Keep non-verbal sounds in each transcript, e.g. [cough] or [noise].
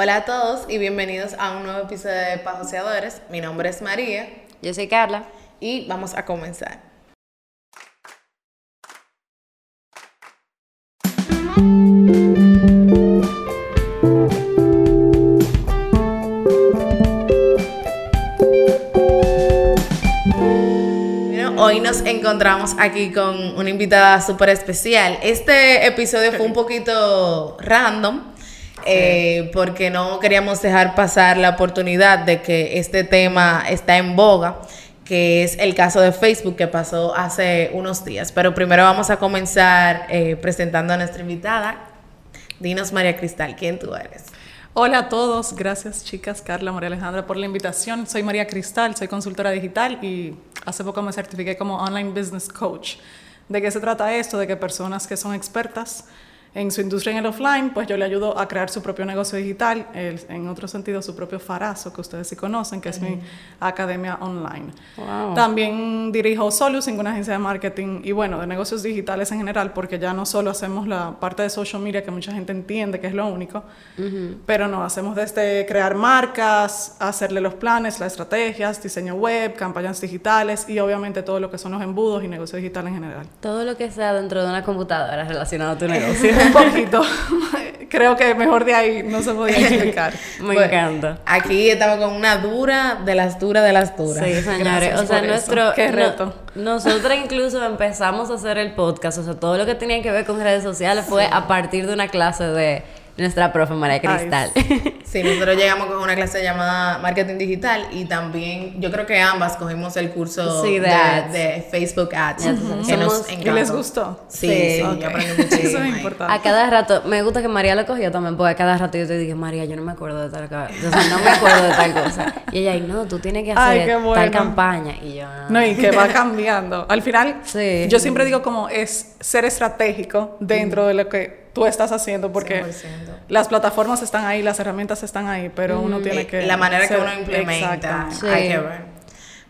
Hola a todos y bienvenidos a un nuevo episodio de Pajoseadores. Mi nombre es María Yo soy Carla. y vamos a comenzar. Hoy nos encontramos aquí con una invitada súper especial. Este episodio fue un poquito random eh, porque no queríamos dejar pasar la oportunidad de que este tema está en boga, que es el caso de Facebook que pasó hace unos días. Pero primero vamos a comenzar eh, presentando a nuestra invitada. Dinos, María Cristal, ¿quién tú eres? Hola a todos, gracias chicas, Carla, María Alejandra por la invitación. Soy María Cristal, soy consultora digital y hace poco me certifiqué como Online Business Coach. ¿De qué se trata esto? De que personas que son expertas en su industria en el offline, pues yo le ayudo a crear su propio negocio digital, el- en otro sentido su propio Farazo, que ustedes sí conocen, que es mi academia online. Wow. También dirijo Solus, una agencia de marketing y bueno, de negocios digitales en general, porque ya no solo hacemos la parte de social media que mucha gente entiende que es lo único, pero no, hacemos desde crear marcas, hacerle los planes, las estrategias, diseño web, campañas digitales y obviamente todo lo que son los embudos y negocio digital en general. Todo lo que sea dentro de una computadora relacionado a tu [laughs] negocio. Un poquito. [laughs] Creo que mejor de ahí no se podía explicar. [laughs] Me Bueno, encanta. Aquí estamos con una dura de las duras de las duras. Sí, señores. O sea, nuestro. Qué no- reto. nosotras incluso empezamos a hacer el podcast. O sea, todo lo que tenía que ver con redes sociales fue a partir de una clase de nuestra profe María Ay, Cristal. [laughs] Sí, nosotros llegamos con una clase llamada Marketing Digital y también yo creo que ambas cogimos el curso Sí, de de, ads. de Facebook Ads. Que nos Somos- ¿Y encantó. les gustó? Sí, Sí. sí, Ok. yo aprendí muchísimo. Eso es importante. A cada rato, me gusta que María lo cogió también, porque a cada rato yo te dije, María, yo no me acuerdo de tal cosa. O sea, no me acuerdo de tal cosa. Y ella, "Ay, no, tú tienes que Ay, hacer tal campaña. Y yo, "Ah". No, y que va [laughs] cambiando. Al final, Sí. yo siempre digo como es ser estratégico dentro de lo que tú estás haciendo, porque 100%. las plataformas están ahí, las herramientas están ahí, pero uno tiene que... la manera que uno implementa. Sí. hay que ver.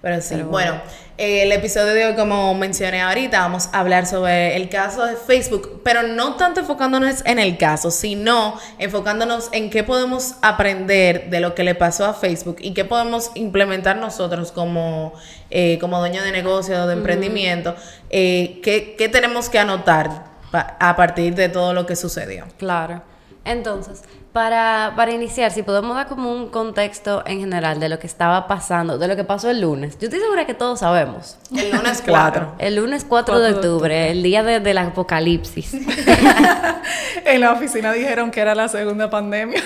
Pero sí, Pero bueno, eh, el episodio de hoy, como mencioné ahorita, vamos a hablar sobre el caso de Facebook, pero no tanto enfocándonos en el caso, sino enfocándonos en qué podemos aprender de lo que le pasó a Facebook y qué podemos implementar nosotros como, eh, como dueño de negocio, de emprendimiento, eh, qué, qué tenemos que anotar a partir de todo lo que sucedió. Claro. Entonces, para, para iniciar, si podemos dar como un contexto en general de lo que estaba pasando, de lo que pasó el lunes. Yo estoy segura que todos sabemos. El lunes [laughs] Claro. 4. El lunes 4, 4 de de octubre, el día de- del apocalipsis. [laughs] En la oficina dijeron que era la segunda pandemia.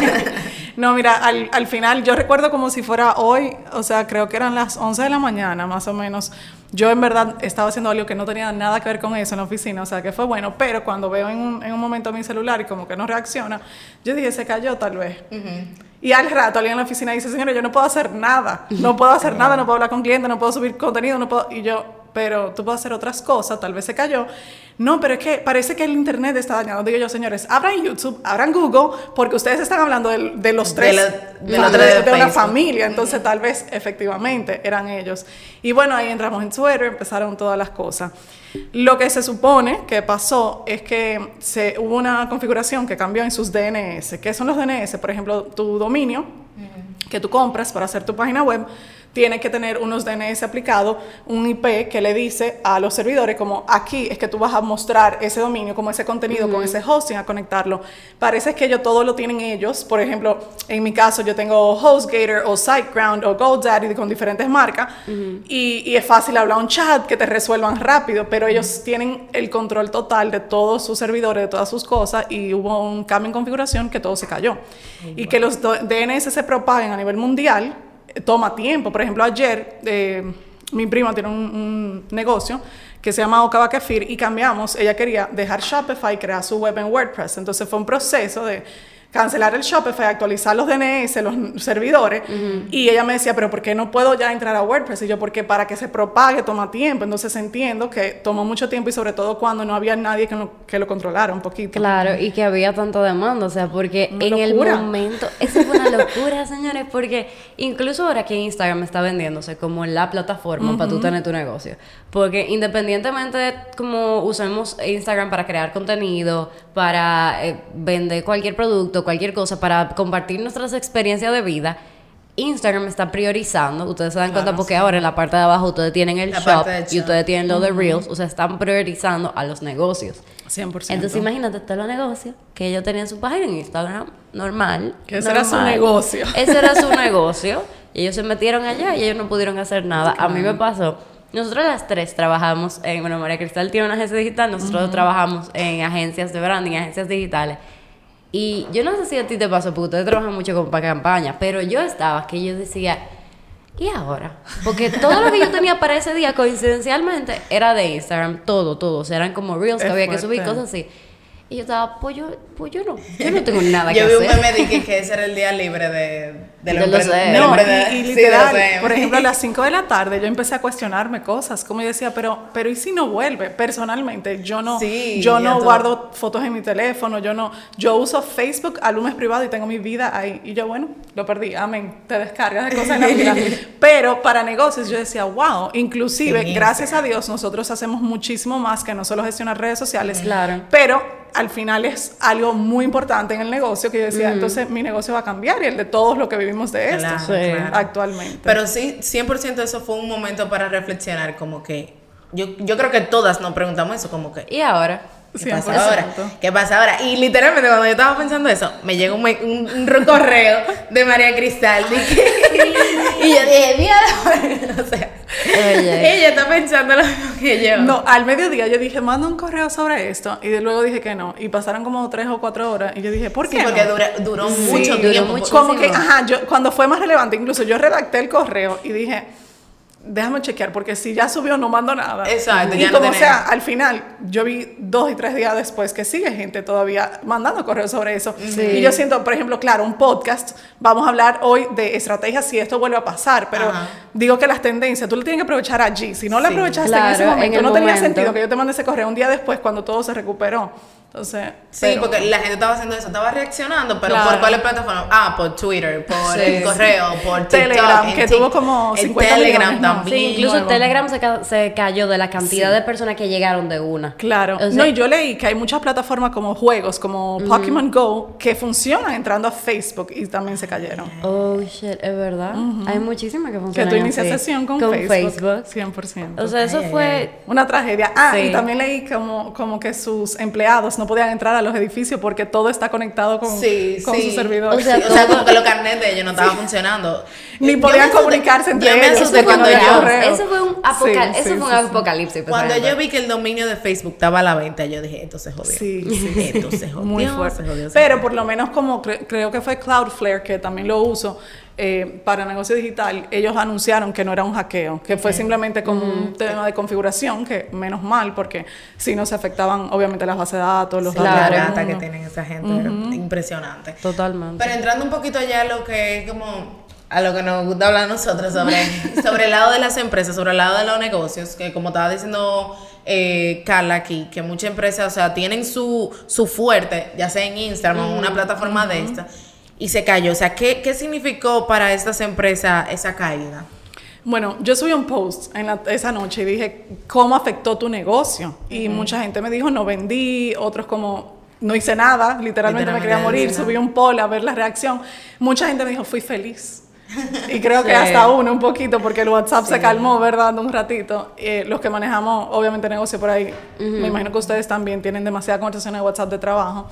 [laughs] no, mira, al, al final yo recuerdo como si fuera hoy, o sea, creo que eran las 11 de la mañana más o menos. Yo en verdad estaba haciendo algo que no tenía nada que ver con eso en la oficina, o sea, que fue bueno, pero cuando veo en un, en un momento mi celular y como que no reacciona, yo dije, se cayó tal vez. Y al rato alguien en la oficina dice, señora, yo no puedo hacer nada, no puedo hacer [laughs] nada, no puedo hablar con clientes, no puedo subir contenido, no puedo... Y yo, pero tú puedes hacer otras cosas, tal vez se cayó. No, pero es que parece que el internet está dañado. Digo yo, señores, abran YouTube, abran Google, porque ustedes están hablando del- de, los De tres, de de, los tres de de una familia, entonces tal vez efectivamente eran ellos. Y bueno, ahí entramos en Twitter, empezaron todas las cosas. Lo que se supone que pasó es que se, hubo una configuración que cambió en sus DNS. ¿Qué son los DNS? Por ejemplo, tu dominio que tú compras para hacer tu página web tiene que tener unos DNS aplicados, un IP que le dice a los servidores como aquí es que tú vas a mostrar ese dominio, como ese contenido con ese hosting a conectarlo. Parece que ellos todo lo tienen ellos. Por ejemplo, en mi caso yo tengo HostGator o SiteGround o GoDaddy con diferentes marcas y, y es fácil hablar un chat que te resuelvan rápido, pero ellos tienen el control total de todos sus servidores, de todas sus cosas y hubo un cambio en configuración que todo se cayó. Y que los DNS se propaguen a nivel mundial toma tiempo. Por ejemplo, ayer eh, mi prima tiene un, un negocio que se llama Ocaba Kefir y cambiamos. Ella quería dejar Shopify y crear su web en WordPress. Entonces fue un proceso de cancelar el Shopify, actualizar los DNS, los servidores, y ella me decía, pero ¿por qué no puedo ya entrar a WordPress? Y yo, porque para que se propague toma tiempo, entonces entiendo que tomó mucho tiempo y sobre todo cuando no había nadie que lo, que lo controlara un poquito. Claro, y que había tanta demanda, o sea, porque Una en locura. el momento, eso fue una locura, [laughs] señores, porque incluso ahora que Instagram está vendiéndose como la plataforma para tú tener tu negocio, porque independientemente de cómo usemos Instagram para crear contenido, para eh, vender cualquier producto, producto, cualquier cosa, para compartir nuestras experiencias de vida, Instagram está priorizando, ustedes se dan cuenta porque ahora en la parte de abajo ustedes tienen el La shop y shop. ustedes tienen lo de Reels, o sea, están priorizando a los negocios. 100%. Entonces imagínate todos los negocios que ellos tenían su página en Instagram, normal. Que ese era su normal. negocio. Ese era su [laughs] negocio. Y ellos se metieron allá y ellos no pudieron hacer nada. A mí me pasó. Nosotros las tres trabajamos en, bueno, María Cristal tiene una agencia digital, nosotros trabajamos en agencias de branding, agencias digitales. Y yo no sé si a ti te pasó, porque ustedes trabajan mucho con para campaña, pero yo estaba que yo decía, ¿y ahora? Porque todo lo que yo tenía para ese día, coincidencialmente, era de Instagram, todo, todo. O sea, eran como reels que Es había que subir, cosas así. Y yo estaba, pues yo, pues yo no, yo no [laughs] tengo nada que Yo vi un hacer. meme de que, que ese era el día libre de, de, los No, y, y literal, por ejemplo, a las [laughs] 5 de la tarde yo empecé a cuestionarme cosas, como yo decía, pero, pero ¿y si no vuelve? Personalmente, yo no, Sí, yo no todo. guardo fotos en mi teléfono, yo no, yo uso Facebook a lunes privado y tengo mi vida ahí. Y yo, bueno, lo perdí, amén, te descargas de cosas en la vida. [laughs] Pero para negocios yo decía, wow, inclusive, gracias a Dios, nosotros hacemos muchísimo más que no solo gestionar redes sociales, Claro. pero al final es algo muy importante en el negocio que yo decía, entonces mi negocio va a cambiar y el de todos los que vivimos de esto Claro, Sí. claro. actualmente. Pero sí, 100% eso fue un momento para reflexionar, como que yo, yo creo que todas nos preguntamos eso, como que Y ahora, ¿Qué pasa 100%. ahora? ¿Qué pasa ahora? Y literalmente cuando yo estaba pensando eso, me llegó un, un, un correo de María Cristal. que- [laughs] y yo dije, mierda. [laughs] o sea, Ella está pensando lo mismo que yo. No, al mediodía yo dije, manda un correo sobre esto. Y de luego dije que no. Y pasaron como tres o cuatro horas. Y yo dije, ¿por Sí, qué? porque no? dura- duró Sí, mucho duró tiempo. mucho. Como que, ajá, yo, cuando fue más relevante, incluso yo redacté el correo y dije, déjame chequear, porque si ya subió no mando nada. Exacto, Y ya como sea, al final, yo vi dos y tres días después que sigue gente todavía mandando correos sobre eso. Y yo siento, por ejemplo, claro, un podcast, vamos a hablar hoy de estrategias si esto vuelve a pasar, pero Ajá. digo que las tendencias, tú lo tienes que aprovechar allí. Si no la Sí. aprovechaste en Claro, ese en momento, el no tenía sentido que yo te mande ese correo un día después cuando todo se recuperó. Entonces, Sí, pero- porque la gente estaba haciendo eso, estaba reaccionando, pero Claro. ¿por cuáles plataformas? Ah, por Twitter, por Sí. el correo, por TikTok, Telegram, que tuvo como en 50 Telegram también. Sí, incluso. Telegram se, ca- se cayó de la cantidad de personas que llegaron de una. Claro. O sea, no, y yo leí que hay muchas plataformas como juegos, como Pokémon Go, que funcionan entrando a Facebook y también se cayeron. Oh, shit, es verdad. Hay muchísimas que Que funcionan tú inicias así. sesión con, Con Facebook. Facebook. 100%. O sea, eso Ay, ay, fue... una tragedia. Ah, Sí. y también leí como, como que sus empleados no podían entrar a los edificios porque todo está conectado con, Sí, con sí. su servidor. O sea, [laughs] o sea, como que los carnets de ellos no estaban funcionando. Ni Yo podían comunicarse entre yo me asusté cuando no yo. Eso fue un, apocal- Sí, eso sí, fue un apocalipsis. Cuando personalmente. yo vi que el dominio de Facebook estaba a la venta, yo dije, esto se jodió. Sí, sí. Esto se [laughs] jodió. Muy se fuerte. jodió, se Pero por lo menos como cre- creo que fue Cloudflare, que también lo uso eh, para negocio digital, ellos anunciaron que no era un hackeo, que fue simplemente como un tema de configuración, que menos mal, porque si no se afectaban obviamente las bases de datos, los Sí, la datos. del data que tienen esa gente impresionante. Totalmente. Pero entrando un poquito allá a lo que es como a lo que nos gusta hablar a nosotros sobre, [laughs] sobre el lado de las empresas, sobre el lado de los negocios, que como estaba diciendo eh, Carla aquí, que muchas empresas, o sea, tienen su, su fuerte, ya sea en Instagram o una plataforma de esta, y se cayó. O sea, ¿qué, ¿qué significó para estas empresas esa caída? Bueno, yo subí un post en la- esa noche y dije, ¿cómo afectó tu negocio? Y mucha gente me dijo, no vendí, otros como, no hice nada, literalmente, me quería Literalmente, morir, subí un poll a ver la reacción. Mucha gente me dijo, fui feliz. Y creo que [laughs] Sí. hasta uno un poquito, porque el WhatsApp se calmó, ¿verdad? Un ratito. Eh, los que manejamos, obviamente, negocio por ahí, me imagino que ustedes también tienen demasiada conversación de WhatsApp de trabajo.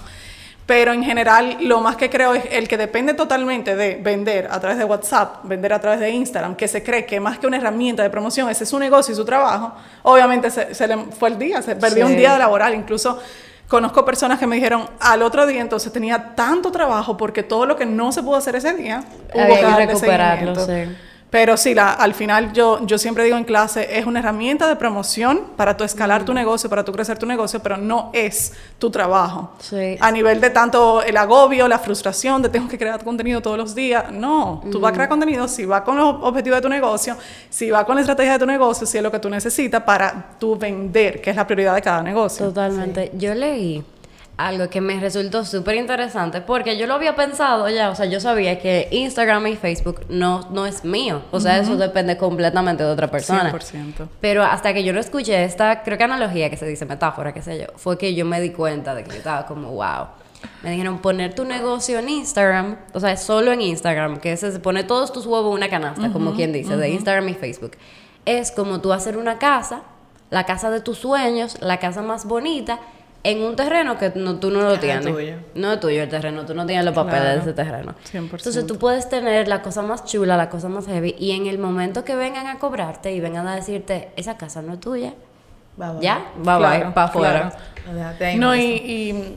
Pero en general, lo más que creo es el que depende totalmente de vender a través de WhatsApp, vender a través de Instagram, que se cree que más que una herramienta de promoción, ese es su negocio y su trabajo, obviamente se, se le fue el día, se perdió Sí. un día laboral. Incluso conozco personas que me dijeron al otro día, entonces tenía tanto trabajo porque todo lo que no se pudo hacer ese día, hubo Había que recuperarlo, sí. Pero sí, la, al final yo, yo siempre digo en clase, es una herramienta de promoción para tu escalar tu negocio, para tu crecer tu negocio, pero no es tu trabajo. Sí. A nivel de tanto el agobio, la frustración de tengo que crear contenido todos los días. No, tú vas a crear contenido si va con los objetivos de tu negocio, si va con la estrategia de tu negocio, si es lo que tú necesitas para tú vender, que es la prioridad de cada negocio. Totalmente. Yo leí algo que me resultó súper interesante porque yo lo había pensado ya, o sea, yo sabía que Instagram y Facebook no, no es mío, o sea, eso depende completamente de otra persona. 100%. Pero hasta que yo no escuché esta, creo que analogía que se dice, metáfora, qué sé yo, fue que yo me di cuenta de que yo estaba como, wow. Me dijeron poner tu negocio en Instagram, o sea, solo en Instagram, que se pone todos tus huevos en una canasta, como quien dice, de Instagram y Facebook. Es como tú hacer una casa, la casa de tus sueños, la casa más bonita, en un terreno que no, tú no lo es tienes. tuyo. No es tuyo el terreno, tú no tienes los papeles Claro. de ese terreno. 100%. Entonces tú puedes tener la cosa más chula, la cosa más heavy, y en el momento que vengan a cobrarte y vengan a decirte, esa casa no es tuya, Va, va. ya, bye bye, Claro, para afuera. claro. No, y, y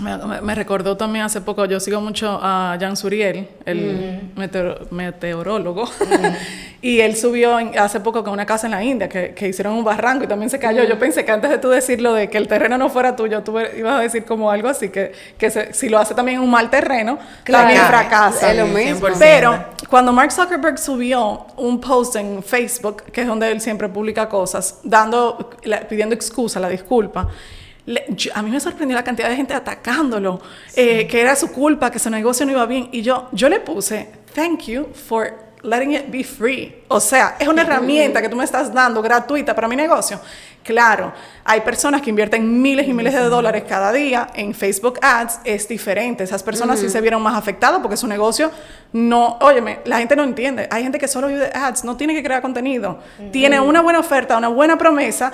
me, recordó también hace poco, yo sigo mucho a Jan Suriel, el meteoro- meteorólogo, [laughs] y él subió hace poco con una casa en la India que, que hicieron un barranco y también se cayó. Yo pensé que antes de tú decir lo de que el terreno no fuera tuyo, tú ibas a decir como algo así, que, que se- si lo hace también en un mal terreno, también fracasa. Es lo mismo. 100%. Pero cuando Mark Zuckerberg subió un post en Facebook, que es donde él siempre publica cosas, dando, la- pidiendo excusa, la disculpa, le- yo- a mí me sorprendió la cantidad de gente atacándolo, eh, que era su culpa, que su negocio no iba bien. Y yo, yo le puse, thank you for letting it be free. O sea, es una herramienta que tú me estás dando gratuita para mi negocio. Claro, hay personas que invierten miles y miles de dólares cada día en Facebook Ads, es diferente. Esas personas sí se vieron más afectadas porque su negocio no, óyeme, la gente no entiende. Hay gente que solo vive ads, no tiene que crear contenido. Tiene una buena oferta, una buena promesa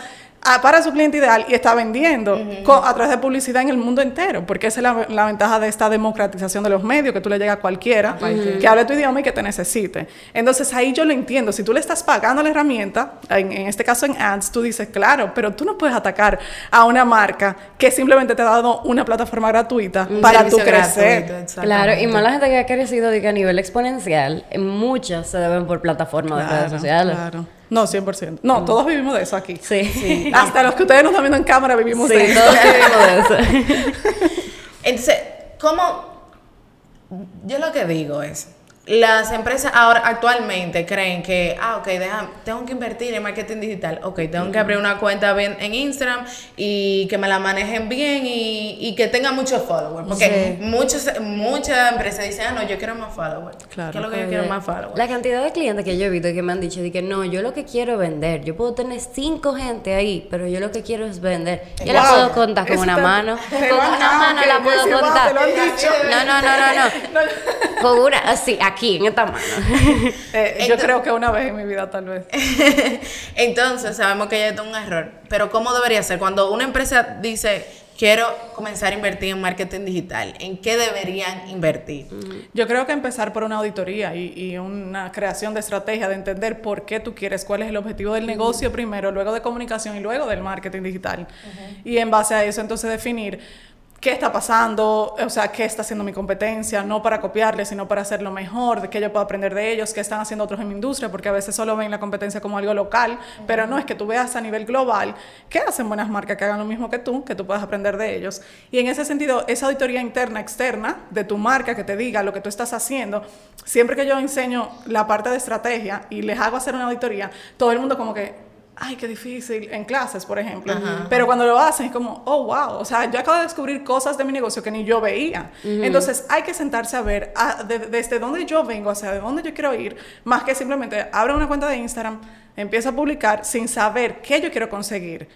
para su cliente ideal y está vendiendo a través de publicidad en el mundo entero, porque esa es la, la ventaja de esta democratización de los medios, que tú le llegas a cualquiera que hable tu idioma y que te necesite. Entonces ahí yo lo entiendo. Si tú le estás pagando la herramienta, en, en este caso en ads, tú dices, claro, pero tú no puedes atacar a una marca que simplemente te ha dado una plataforma gratuita Un para tu crecer. gratuito. Claro, y más la gente que ha crecido digo, a nivel exponencial, en muchas se deben por plataformas de redes sociales. claro. No, 100%. No, todos vivimos de eso aquí. Sí. [laughs] Hasta los que ustedes no están viendo en cámara vivimos Sí, de eso. todos vivimos de [laughs] eso. [laughs] Entonces, ¿cómo? Yo lo que digo es, las empresas ahora actualmente creen que, ah, ok, deja- tengo que invertir en marketing digital, ok, tengo que abrir una cuenta bien en Instagram y que me la manejen bien y, y que tenga muchos followers, porque Sí. muchos, muchas empresas dicen, ah, no, yo quiero más followers. Claro. ¿Qué es lo que yo Oye, quiero más followers? La cantidad de clientes que yo he visto y que me han dicho de que no, yo lo que quiero es vender. Yo puedo tener cinco gente ahí, pero yo lo que quiero es vender. Yo la puedo contar con Eso una mano. [laughs] Con una mano la puedo contar. No, no, no, no, [laughs] no. Con una, así, aquí, en esta mano. [laughs] Eh, yo creo que una vez en mi vida tal vez. [laughs] Entonces, sabemos que ya es un error, pero ¿cómo debería ser? Cuando una empresa dice, quiero comenzar a invertir en marketing digital, ¿en qué deberían invertir? Yo creo que empezar por una auditoría y, y una creación de estrategia, de entender por qué tú quieres, cuál es el objetivo del negocio primero, luego de comunicación y luego del marketing digital. Y en base a eso entonces definir qué está pasando, o sea, qué está haciendo mi competencia, no para copiarle, sino para hacerlo mejor, de qué yo puedo aprender de ellos, qué están haciendo otros en mi industria, porque a veces solo ven la competencia como algo local, pero no es que tú veas a nivel global qué hacen buenas marcas que hagan lo mismo que tú, que tú puedas aprender de ellos. Y en ese sentido, esa auditoría interna, externa de tu marca que te diga lo que tú estás haciendo, siempre que yo enseño la parte de estrategia y les hago hacer una auditoría, todo el mundo como que ay, qué difícil, en clases, por ejemplo. Pero cuando lo hacen es como, oh, wow, o sea, yo acabo de descubrir cosas de mi negocio que ni yo veía. Entonces hay que sentarse a ver ah, de- desde dónde yo vengo, hacia dónde yo quiero ir, más que simplemente abro una cuenta de Instagram, empiezo a publicar sin saber qué yo quiero conseguir.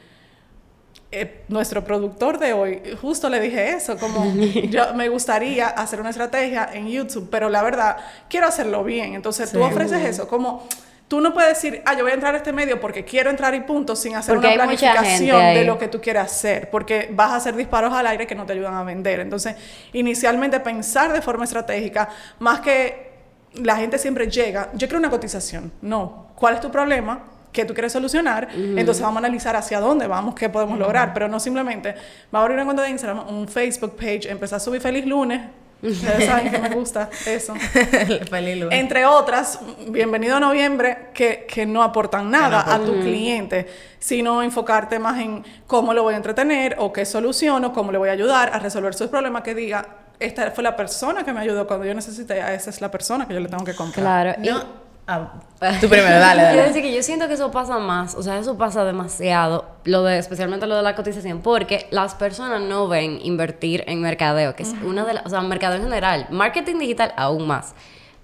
Eh, nuestro productor de hoy, justo le dije eso, como [laughs] yo me gustaría hacer una estrategia en YouTube, pero la verdad, quiero hacerlo bien. Entonces tú ofreces eso, como tú no puedes decir, ah, yo voy a entrar a este medio porque quiero entrar y punto, sin hacer Porque una planificación de lo que tú quieres hacer, porque vas a hacer disparos al aire que no te ayudan a vender. Entonces, inicialmente pensar de forma estratégica, más que la gente siempre llega, yo quiero una cotización. No, ¿cuál es tu problema? que tú quieres solucionar, entonces vamos a analizar hacia dónde vamos, qué podemos lograr, pero no simplemente va a abrir una cuenta de Instagram, un Facebook page, empezar a subir feliz lunes, ustedes saben que me gusta eso, [laughs] entre otras, bienvenido a noviembre, que, que no aportan nada no a tu cliente, sino enfocarte más en cómo lo voy a entretener o qué soluciono, cómo le voy a ayudar a resolver sus problemas, que diga, esta fue la persona que me ayudó cuando yo necesité, a esa es la persona que yo le tengo que comprar. Claro. No, ah, tú primero, dale, [laughs] Quiero dale. decir que yo siento que eso pasa más, o sea, eso pasa demasiado, lo de, especialmente lo de la cotización, porque las personas no ven invertir en mercadeo, que es una de las, o sea, mercadeo en general, marketing digital aún más.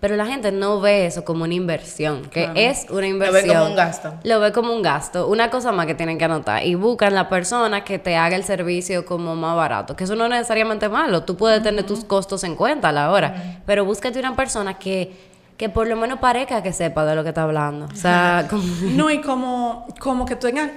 Pero la gente no ve eso como una inversión, que es una Lo inversión. ve como un gasto. Lo ve como un gasto. Una cosa más que tienen que anotar. Y buscan la persona que te haga el servicio como más barato. Que eso no es necesariamente malo. Tú puedes tener tus costos en cuenta a la hora. Pero búscate una persona que, que por lo menos parezca que sepa de lo que está hablando. O sea, como... [laughs] No, y como, como que tengan,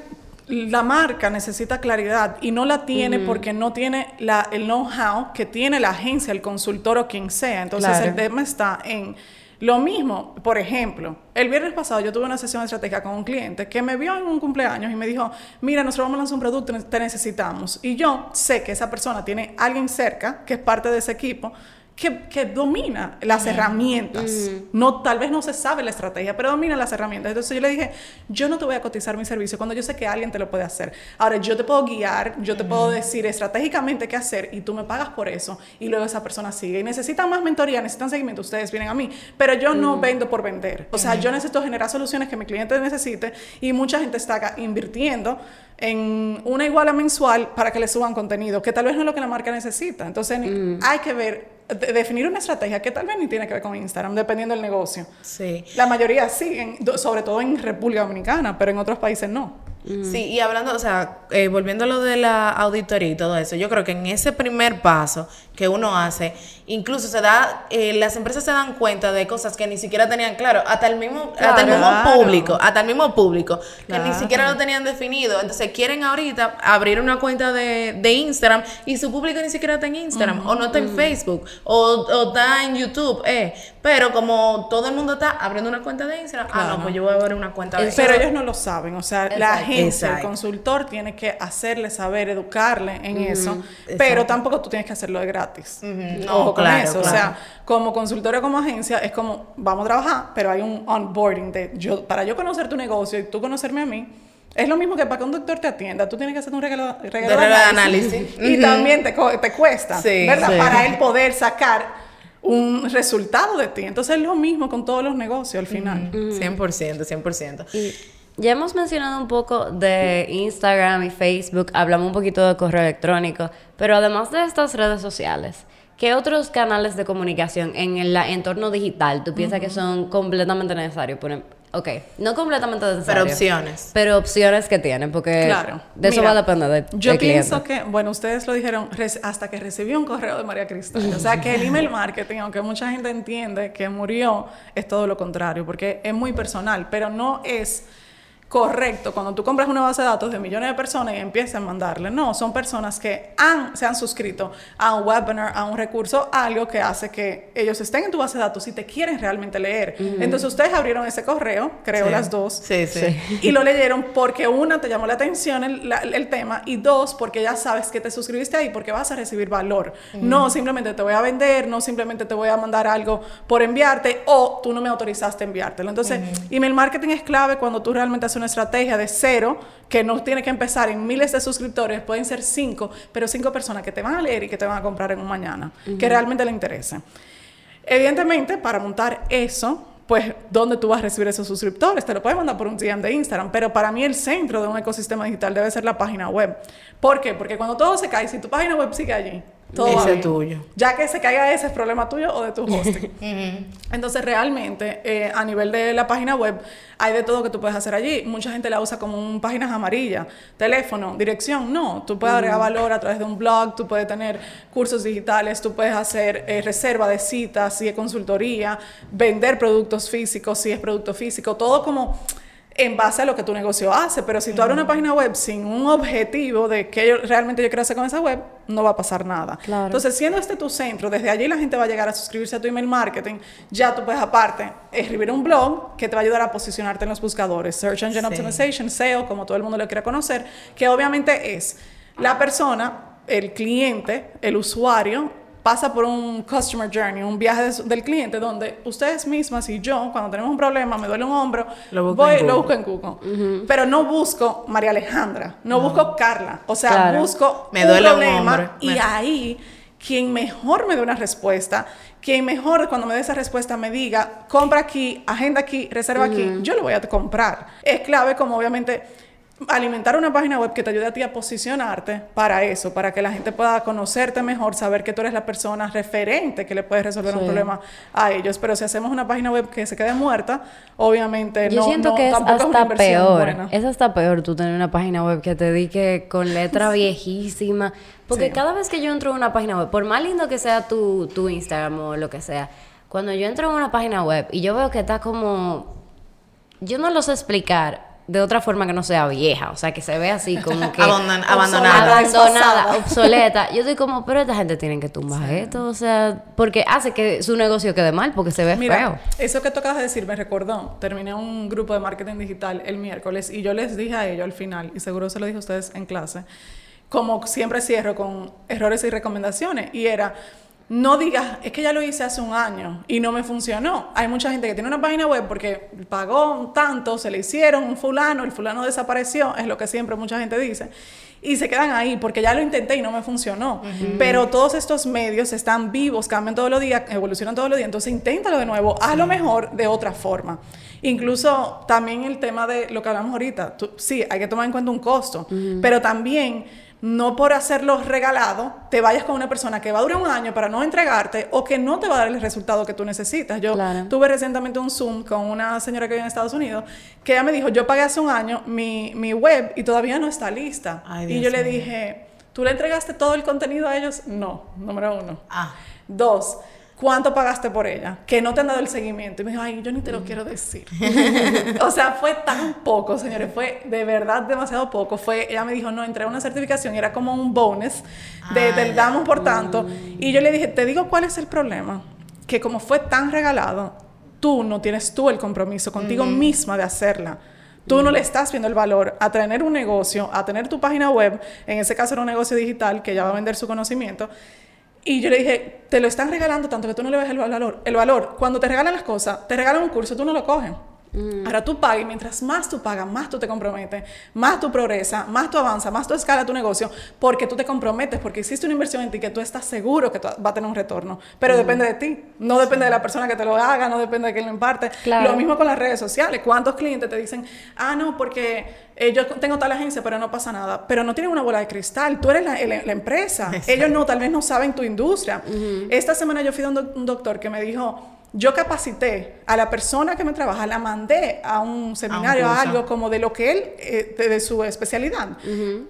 la marca necesita claridad y no la tiene porque no tiene la, el know-how que tiene la agencia, el consultor o quien sea. Entonces Claro. el tema está en lo mismo. Por ejemplo, el viernes pasado yo tuve una sesión estratégica con un cliente que me vio en un cumpleaños y me dijo, mira, nosotros vamos a lanzar un producto, te necesitamos. Y yo sé que esa persona tiene alguien cerca que es parte de ese equipo. Que, que domina las herramientas. No, tal vez no se sabe la estrategia, pero domina las herramientas. Entonces yo le dije, yo no te voy a cotizar mi servicio cuando yo sé que alguien te lo puede hacer. Ahora, yo te puedo guiar, yo te puedo decir estratégicamente qué hacer y tú me pagas por eso y luego esa persona sigue. Y necesitan más mentoría, necesitan seguimiento, ustedes vienen a mí, pero yo no vendo por vender. O sea, yo necesito generar soluciones que mi cliente necesite y mucha gente está acá invirtiendo en una iguala mensual para que le suban contenido, que tal vez no es lo que la marca necesita. Entonces, hay que ver, de- definir una estrategia que tal vez ni tiene que ver con Instagram, dependiendo del negocio. Sí. La mayoría sí, en- do- sobre todo en República Dominicana, pero en otros países no. Sí, y hablando, o sea, eh, volviendo a lo de la auditoría y todo eso, yo creo que en ese primer paso que uno hace, incluso se da, eh, las empresas se dan cuenta de cosas que ni siquiera tenían claro, hasta el mismo, hasta el mismo Claro. público, hasta el mismo público, que ni siquiera lo tenían definido. Entonces quieren ahorita abrir una cuenta de, de Instagram y su público ni siquiera está en Instagram, o no está en Facebook, o, o está en YouTube, eh. Pero como todo el mundo está abriendo una cuenta de Instagram, ah, no, pues yo voy a abrir una cuenta de Pero ellos no lo saben, o sea, la Exacto. Agencia, el Exacto. consultor tiene que hacerle saber, educarle en eso, pero exacto. tampoco tú tienes que hacerlo de gratis. No, Ojo con claro, eso, o claro. sea, como consultora, como agencia, es como, vamos a trabajar, pero hay un onboarding de, yo, para yo conocer tu negocio y tú conocerme a mí, es lo mismo que para que un doctor te atienda, tú tienes que hacer un regalo, regalo De regalo de análisis. y Ujú. también te, te cuesta, Sí, ¿verdad? sí. Para él poder sacar un resultado de ti. Entonces es lo mismo con todos los negocios al final. 100%, 100%. Y ya hemos mencionado un poco de Instagram y Facebook, hablamos un poquito de correo electrónico, pero además de estas redes sociales, ¿qué otros canales de comunicación en el entorno digital tú piensas que son completamente necesarios? Por em- ok, no completamente necesarios. Pero opciones. Pero opciones que tienen, porque Claro. de eso Mira, va a depender de, Yo del pienso cliente. que, bueno, ustedes lo dijeron hasta que recibí un correo de María Cristal. O sea, que el email marketing, aunque mucha gente entiende que murió, es todo lo contrario, porque es muy personal, pero no es correcto cuando tú compras una base de datos de millones de personas y empiezas a mandarle. No, son personas que han, se han suscrito a un webinar, a un recurso, algo que hace que ellos estén en tu base de datos y te quieren realmente leer. Entonces ustedes abrieron ese correo, creo Sí. las dos, Sí, sí. y lo leyeron porque una te llamó la atención el, la- el tema y dos porque ya sabes que te suscribiste ahí porque vas a recibir valor. No simplemente te voy a vender, no simplemente te voy a mandar algo por enviarte o tú no me autorizaste a enviártelo. Entonces, email marketing es clave cuando tú realmente una estrategia de cero que no tiene que empezar en miles de suscriptores, pueden ser cinco, pero cinco personas que te van a leer y que te van a comprar en un mañana, que realmente le interese. Evidentemente, para montar eso, pues, ¿dónde tú vas a recibir esos suscriptores? Te lo puedes mandar por un DM de Instagram, pero para mí el centro de un ecosistema digital debe ser la página web. ¿Por qué? Porque cuando todo se cae, si tu página web sigue allí, todo Ese bien. tuyo. Ya que se caiga ese es problema tuyo o de tu [laughs] hosting. Entonces, realmente, eh, a nivel de la página web, hay de todo que tú puedes hacer allí. Mucha gente la usa como un páginas amarillas. Teléfono, dirección, no. Tú puedes agregar valor a través de un blog, tú puedes tener cursos digitales, tú puedes hacer eh, reserva de citas, si es consultoría, vender productos físicos, si es producto físico, todo como en base a lo que tu negocio hace. Pero si tú abres una página web sin un objetivo de qué yo- realmente yo quiero hacer con esa web, no va a pasar nada. Claro. Entonces, siendo este tu centro, desde allí la gente va a llegar a suscribirse a tu email marketing. Ya tú puedes, aparte, escribir un blog que te va a ayudar a posicionarte en los buscadores. Search Engine Sí. Optimization, SEO, como todo el mundo lo quiera conocer, que obviamente es la persona, el cliente, el usuario, pasa por un customer journey, un viaje de del cliente, donde ustedes mismas y yo, cuando tenemos un problema, me duele un hombro, Lo busco voy, en lo Google. busco en Google. Pero no busco María Alejandra, no, busco Carla. O sea, Claro. busco Me un duele un problema hombro. y Me- ahí quien mejor me dé una respuesta, quien mejor cuando me dé esa respuesta me diga, compra aquí, agenda aquí, reserva aquí, yo lo voy a comprar. Es clave como obviamente alimentar una página web que te ayude a ti a posicionarte para eso, para que la gente pueda conocerte mejor, saber que tú eres la persona referente que le puedes resolver un problema a ellos. Pero si hacemos una página web que se quede muerta, obviamente Yo no, siento no- que es hasta peor. buena. Es hasta peor tú tener una página web que te dedique con letra viejísima. Porque Sí. cada vez que yo entro en una página web, por más lindo que sea tu, tu Instagram o lo que sea, cuando yo entro en una página web y yo veo que está como. Yo no lo sé explicar de otra forma que no sea vieja. O sea, que se ve así [laughs] como que. Abandan- abandonada. abandonada, obsoleta. Yo estoy como, pero esta gente tiene que tumbar esto, o sea, porque hace que su negocio quede mal, porque se ve Mira, feo. eso que tú acabas de decir me recordó. Terminé un grupo de marketing digital el miércoles y yo les dije a ellos al final, y seguro se lo dije a ustedes en clase, como siempre cierro con errores y recomendaciones, y era, no digas, es que ya lo hice hace un año y no me funcionó. Hay mucha gente que tiene una página web porque pagó un tanto, se le hicieron un fulano, el fulano desapareció, es lo que siempre mucha gente dice. Y se quedan ahí porque ya lo intenté y no me funcionó. Pero todos estos medios están vivos, cambian todos los días, evolucionan todos los días. Entonces inténtalo de nuevo, hazlo mejor de otra forma. Incluso también el tema de lo que hablamos ahorita. tú- sí, hay que tomar en cuenta un costo, pero también no por hacerlo regalado, te vayas con una persona que va a durar un año para no entregarte o que no te va a dar el resultado que tú necesitas. Yo Claro. tuve recientemente un Zoom con una señora que vive en Estados Unidos que ella me dijo, yo pagué hace un año mi, mi web y todavía no está lista. Ay, y yo le dije, ¿tú le entregaste todo el contenido a ellos? No, número uno. Ah. Dos, ¿cuánto pagaste por ella? Que no te han dado el seguimiento. Y me dijo, ay, yo ni te lo quiero decir. [laughs] o sea, fue tan poco, señores, fue de verdad demasiado poco. Fue, ella me dijo, no, entré a una certificación y era como un bonus de, del damos por tanto. Y yo le dije, te digo cuál es el problema. Que como fue tan regalado, tú no tienes tú el compromiso contigo misma de hacerla. Tú no le estás viendo el valor a tener un negocio, a tener tu página web, en ese caso era un negocio digital que ya va a vender su conocimiento, y yo le dije, te lo están regalando tanto que tú no le ves el valor. El valor, cuando te regalan las cosas, te regalan un curso, tú no lo coges. Ahora tú pagas y mientras más tú pagas, más tú te comprometes, más tú progresas, más tú avanzas, más tú escalas tu negocio, porque tú te comprometes, porque hiciste una inversión en ti que tú estás seguro que va a tener un retorno. Pero depende de ti, no depende de la persona que te lo haga, no depende de quién lo imparte. Claro. Lo mismo con las redes sociales. ¿Cuántos clientes te dicen, ah, no, porque eh, yo tengo tal agencia, pero no pasa nada? Pero no tienen una bola de cristal, tú eres la, empresa. Ellos no, tal vez no saben tu industria. Esta semana yo fui a un, doc- un doctor que me dijo, yo capacité a la persona que me trabaja, la mandé a un seminario, a, algo como de lo que él, eh, de, de su especialidad.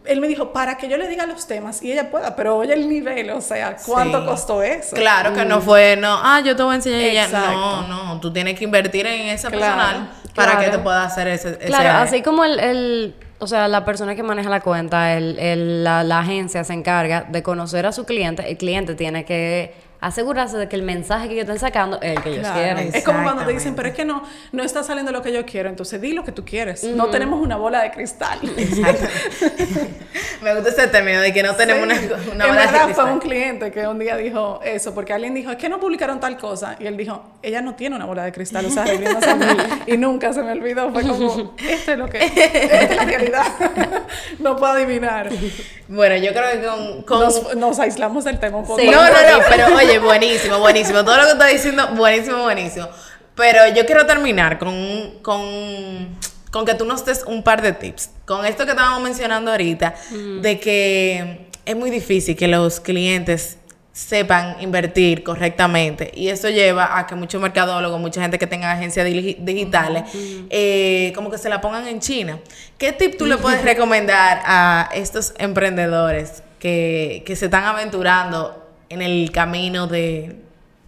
Él me dijo, para que yo le diga los temas y ella pueda, pero oye el nivel, o sea, ¿cuánto Sí. costó eso? Claro que no fue, no, ah, yo te voy a enseñar. Exacto. No, no, tú tienes que invertir en esa Claro, personal para claro. que te pueda hacer ese. ese- Claro, así como el, el- o sea, la persona que maneja la cuenta, el, el- la, la agencia se encarga de conocer a su cliente, el cliente tiene que asegurarse de que el mensaje que ellos están sacando es el que ellos Claro. quieren. Es como cuando te dicen, pero es que no, no está saliendo lo que yo quiero, entonces di lo que tú quieres. No tenemos una bola de cristal. Exacto. [laughs] Me gusta ese término de que no tenemos una, una en bola de verdad fue cristal. un cliente que un día dijo eso, porque alguien dijo, es que no publicaron tal cosa. Y él dijo, ella no tiene una bola de cristal, o sea, [laughs] a mí. Y nunca se me olvidó, fue como, esto es lo que, esta es la realidad. [laughs] no puedo adivinar. Bueno, yo creo que con. con- Nos, nos aislamos del tema un poco. Sí. No, no, no, pero oye, buenísimo, buenísimo. Todo lo que estás diciendo, buenísimo, buenísimo. Pero yo quiero terminar con, con, con que tú nos des un par de tips. Con esto que estábamos mencionando ahorita, de que es muy difícil que los clientes sepan invertir correctamente y eso lleva a que muchos mercadólogos, mucha gente que tenga agencias digi- digitales, eh, como que se la pongan en China. ¿Qué tip tú le puedes recomendar a estos emprendedores que, que se están aventurando en el camino de,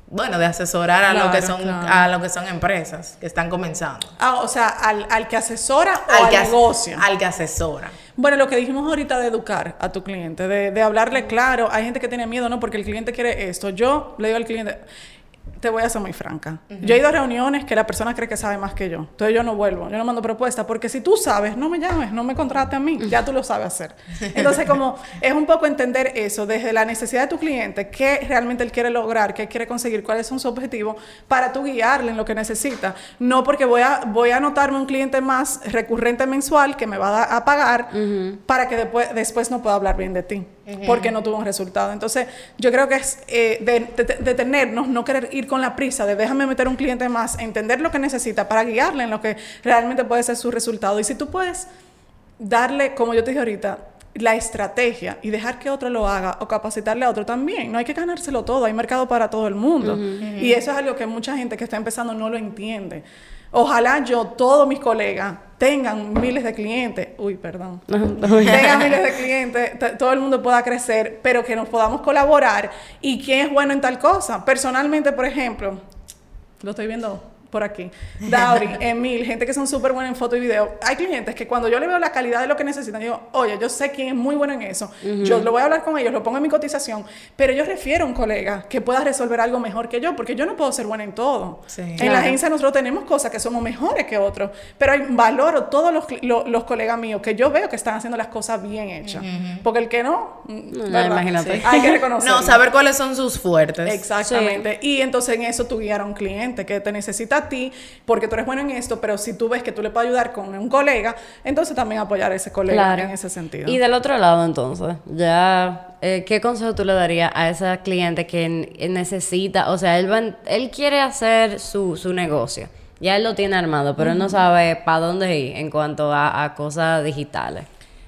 bueno, de asesorar a lo que son claro. a lo que son empresas que están comenzando? Ah, o sea, al, al que asesora o al, que as- negocio. al que asesora. Bueno, lo que dijimos ahorita de educar a tu cliente, de, de hablarle claro. Hay gente que tiene miedo, ¿no? Porque el cliente quiere esto. Yo le digo al cliente, te voy a ser muy franca. Yo he ido a reuniones que la persona cree que sabe más que yo. Entonces yo no vuelvo, yo no mando propuestas, porque si tú sabes, no me llames, no me contrates a mí, ya tú lo sabes hacer. [laughs] Entonces como es un poco entender eso desde la necesidad de tu cliente, qué realmente él quiere lograr, qué quiere conseguir, cuáles son sus objetivos, para tú guiarle en lo que necesita. No porque voy a, voy a anotarme un cliente más recurrente mensual que me va a, pagar para que después, después no pueda hablar bien de ti, porque no tuvo un resultado. Entonces yo creo que es eh, de- de- detenernos, no querer ir con la prisa de déjame meter un cliente más, entender lo que necesita para guiarle en lo que realmente puede ser su resultado. Y si tú puedes darle, como yo te dije ahorita, la estrategia y dejar que otro lo haga o capacitarle a otro también. No hay que ganárselo todo, hay mercado para todo el mundo. Y eso es algo que mucha gente que está empezando no lo entiende. Ojalá yo, todos mis colegas, tengan miles de clientes, uy, perdón, [laughs] tengan miles de clientes, todo el mundo pueda crecer, pero que nos podamos colaborar. Y quién es bueno en tal cosa. Personalmente, por ejemplo, lo estoy viendo por aquí. Dauri, [laughs] Emil, gente que son súper buenas en foto y video. Hay clientes que cuando yo le veo la calidad de lo que necesitan, digo, oye, yo sé quién es muy bueno en eso. Yo lo voy a hablar con ellos, lo pongo en mi cotización, pero yo refiero a un colega que pueda resolver algo mejor que yo, porque yo no puedo ser buena en todo. en la agencia nosotros tenemos cosas que somos mejores que otros, pero hay, valoro todos los, los, colegas míos que yo veo que están haciendo las cosas bien hechas. Porque el que no, no imagínate. hay que reconocerlo. [laughs] No, saber cuáles son sus fuertes. Exactamente. Y entonces en eso tú guiar a un cliente que te necesita a ti porque tú eres bueno en esto, pero si tú ves que tú le puedes ayudar con un colega, entonces también apoyar a ese colega en ese sentido. Y del otro lado, entonces, ya, eh, ¿qué consejo tú le darías a esa cliente que necesita, o sea, él, él quiere hacer su, su negocio? Ya él lo tiene armado, pero él no sabe para dónde ir en cuanto a, a cosas digitales.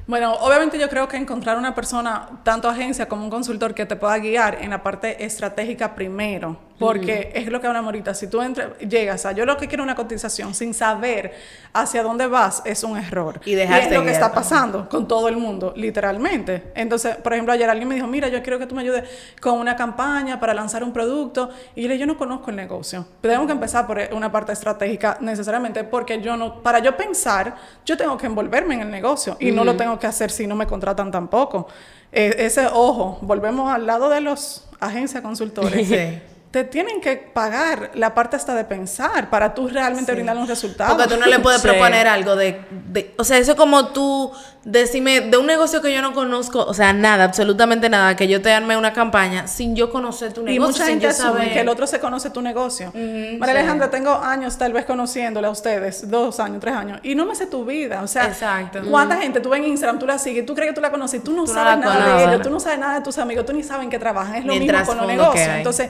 Bueno, obviamente yo creo que encontrar una persona, tanto agencia como un consultor, que te pueda guiar en la parte estratégica primero porque es lo que hablamos ahorita, si tú llegas a yo lo que quiero una cotización sin saber hacia dónde vas, es un error. Y, es lo que está pasando con todo el mundo, literalmente. Entonces, por ejemplo, ayer alguien me dijo, mira, yo quiero que tú me ayudes con una campaña para lanzar un producto. Y yo le yo no conozco el negocio. tengo que empezar por una parte estratégica necesariamente porque yo no, para yo pensar, yo tengo que envolverme en el negocio y no lo tengo que hacer si no me contratan tampoco. E, ese ojo, volvemos al lado de los agencias consultores. [laughs] Sí te tienen que pagar la parte hasta de pensar para tú realmente brindar un resultado. Porque tú no le puedes proponer algo de, de, O sea, eso como tú decime de un negocio que yo no conozco, o sea, nada, absolutamente nada, que yo te arme una campaña sin yo conocer tu negocio. Y mucha gente asume que el otro se conoce tu negocio. María Alejandra, tengo años tal vez conociéndole a ustedes, dos años, tres años, y no me sé tu vida. O sea, Exacto. ¿cuánta gente tú ves en Instagram, tú la sigues, tú crees que tú la conoces, tú no sabes nada de ellos, tú no sabes nada de tus amigos, tú ni saben que trabajan. Es lo mismo con los negocios. Entonces,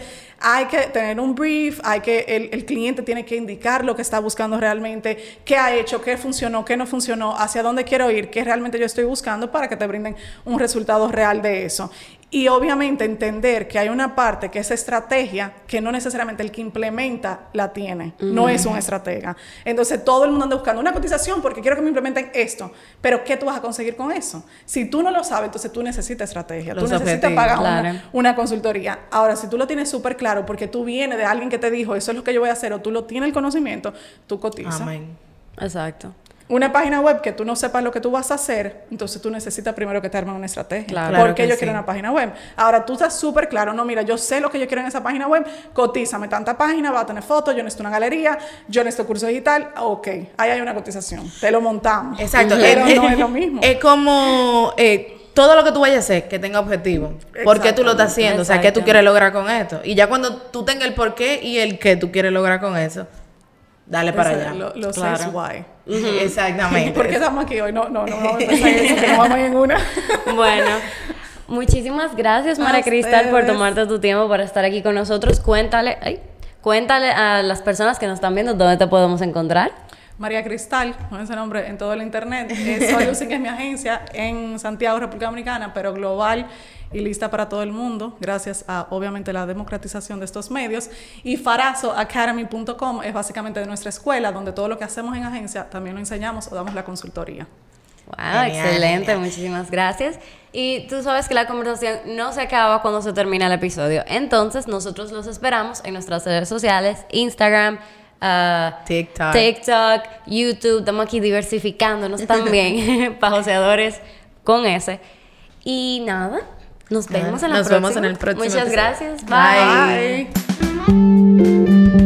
hay que tener un brief, hay que, el, el cliente tiene que indicar lo que está buscando realmente, qué ha hecho, qué funcionó, qué no funcionó, hacia dónde quiero ir, qué realmente yo estoy buscando para que te brinden un resultado real de eso. Y obviamente entender que hay una parte que es estrategia que no necesariamente el que implementa la tiene, no es un estratega. Entonces todo el mundo anda buscando una cotización porque quiero que me implementen esto, pero ¿qué tú vas a conseguir con eso? Si tú no lo sabes, entonces tú necesitas estrategia, tú necesitas pagar una, una, consultoría. Ahora, si tú lo tienes súper claro porque tú vienes de alguien que te dijo eso es lo que yo voy a hacer o tú lo tienes el conocimiento, tú cotizas. Amén. Exacto una página web que tú no sepas lo que tú vas a hacer, entonces tú necesitas primero que te armen una estrategia. Claro, porque yo quiero una página web. Ahora tú estás súper claro, no, mira, yo sé lo que yo quiero en esa página web, cotízame tanta página, va a tener fotos, yo necesito una galería, yo necesito curso digital, ok, ahí hay una cotización, te lo montamos. Exacto, pero no es lo mismo. Es como... Eh, todo lo que tú vayas a hacer que tenga objetivo. ¿Por qué tú lo estás haciendo? O sea, ¿qué tú quieres lograr con esto? Y ya cuando tú tengas el por qué y el qué tú quieres lograr con eso, dale para allá. Lo, lo claro. why. Exactamente. [laughs] ¿Por qué estamos aquí hoy? No, no, no vamos a empezar eso, que no vamos en [laughs] una. bueno. Muchísimas gracias, María Cristal, por tomarte tu tiempo para estar aquí con nosotros. Cuéntale, ay, cuéntale a las personas que nos están viendo dónde te podemos encontrar. María Cristal, con ese nombre en todo el internet. Eh, Soy [laughs] es mi agencia en Santiago, República Dominicana, pero global y lista para todo el mundo, gracias a obviamente la democratización de estos medios. Y farazoacademy.com es básicamente de nuestra escuela, donde todo lo que hacemos en agencia también lo enseñamos o damos la consultoría. Wow, excelente, muchísimas gracias. Y tú sabes que la conversación no se acaba cuando se termina el episodio. Entonces, nosotros los esperamos en nuestras redes sociales, Instagram, uh, TikTok. TikTok, YouTube. Estamos aquí diversificándonos [laughs] también, [laughs] pajoseadores con ese. Y nada, nos vemos en la Nos vemos en el próximo. Muchas gracias. Bye. Bye.